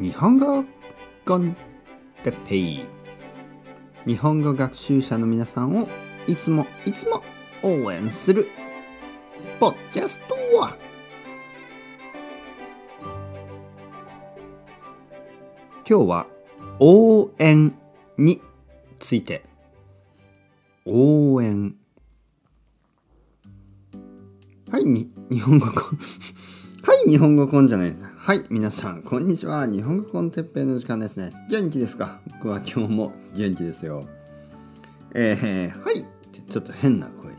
日本語コンテッペイ日本語学習者の皆さんをいつもいつも応援するポッキャストは。今日は応援について。応援。はいに日本語コン。はい日本語コンじゃないです。はい皆さんこんにちは。日本語コンテッペイの時間ですね。元気ですか？僕は今日も元気ですよ。えー、はい。ちょっと変な声に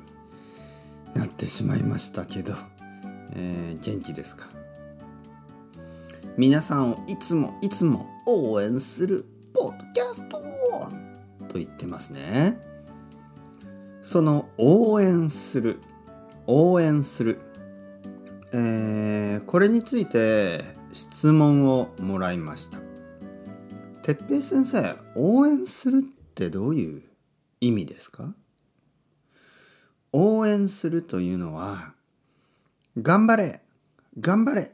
なってしまいましたけど、えー、元気ですか？皆さんをいつもいつも応援するポッドキャストと言ってますね。その応援する応援するえー、これについて質問をもらいました。哲平先生応援するってどういう意味ですか？応援するというのは頑張れ頑張れ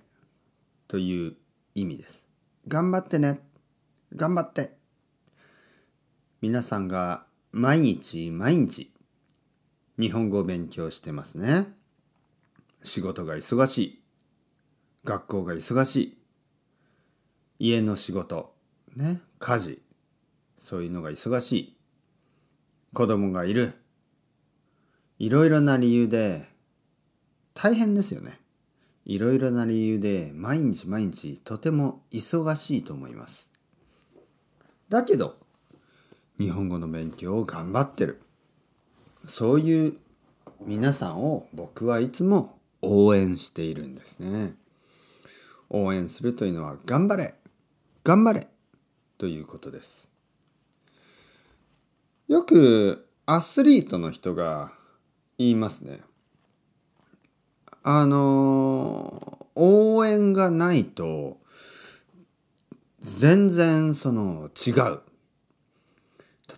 という意味です。頑張ってね頑張って。皆さんが毎日毎日日本語を勉強してますね。仕事が忙しい。学校が忙しい。家の仕事。ね。家事。そういうのが忙しい。子供がいる。いろいろな理由で大変ですよね。いろいろな理由で毎日毎日とても忙しいと思います。だけど日本語の勉強を頑張ってる。そういう皆さんを僕はいつも応援しているんですね。応援するというのは頑張れ。頑張れ。ということです。よくアスリートの人が言いますね。あの応援がないと全然その違う。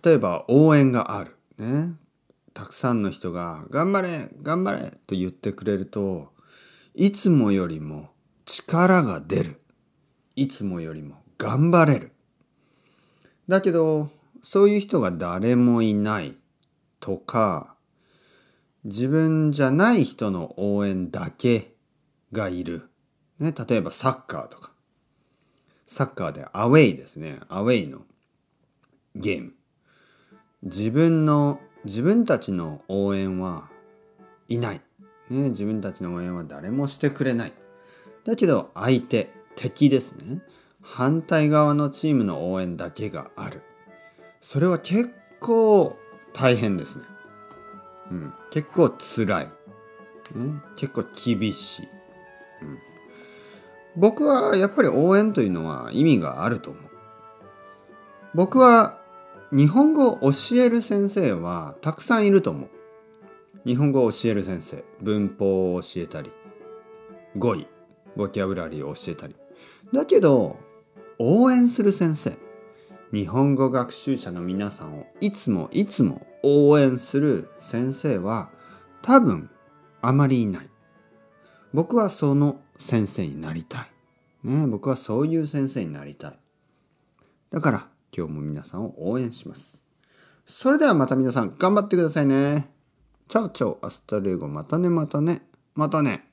例えば応援がある。ね。たくさんの人が「頑張れ頑張れ!」と言ってくれるといつもよりも力が出る。いつもよりも頑張れる。だけどそういう人が誰もいないとか自分じゃない人の応援だけがいる、ね、例えばサッカーとか。サッカーでアウェイですね。アウェイのゲーム。自分の自分たちの応援はいない、ね、自分たちの応援は誰もしてくれない。だけど相手敵ですね。反対側のチームの応援だけがある。それは結構大変ですね、うん、結構辛い、ね、結構厳しい、うん、僕はやっぱり応援というのは意味があると思う。僕は日本語を教える先生はたくさんいると思う。日本語を教える先生、文法を教えたり、語彙、ボキャブラリーを教えたり。だけど、応援する先生、日本語学習者の皆さんをいつもいつも応援する先生は多分あまりいない。僕はその先生になりたい。ね、僕はそういう先生になりたい。だから今日も皆さんを応援します。それではまた皆さん頑張ってくださいね。 Ciao ciao、hasta luego、またねまたね、またね。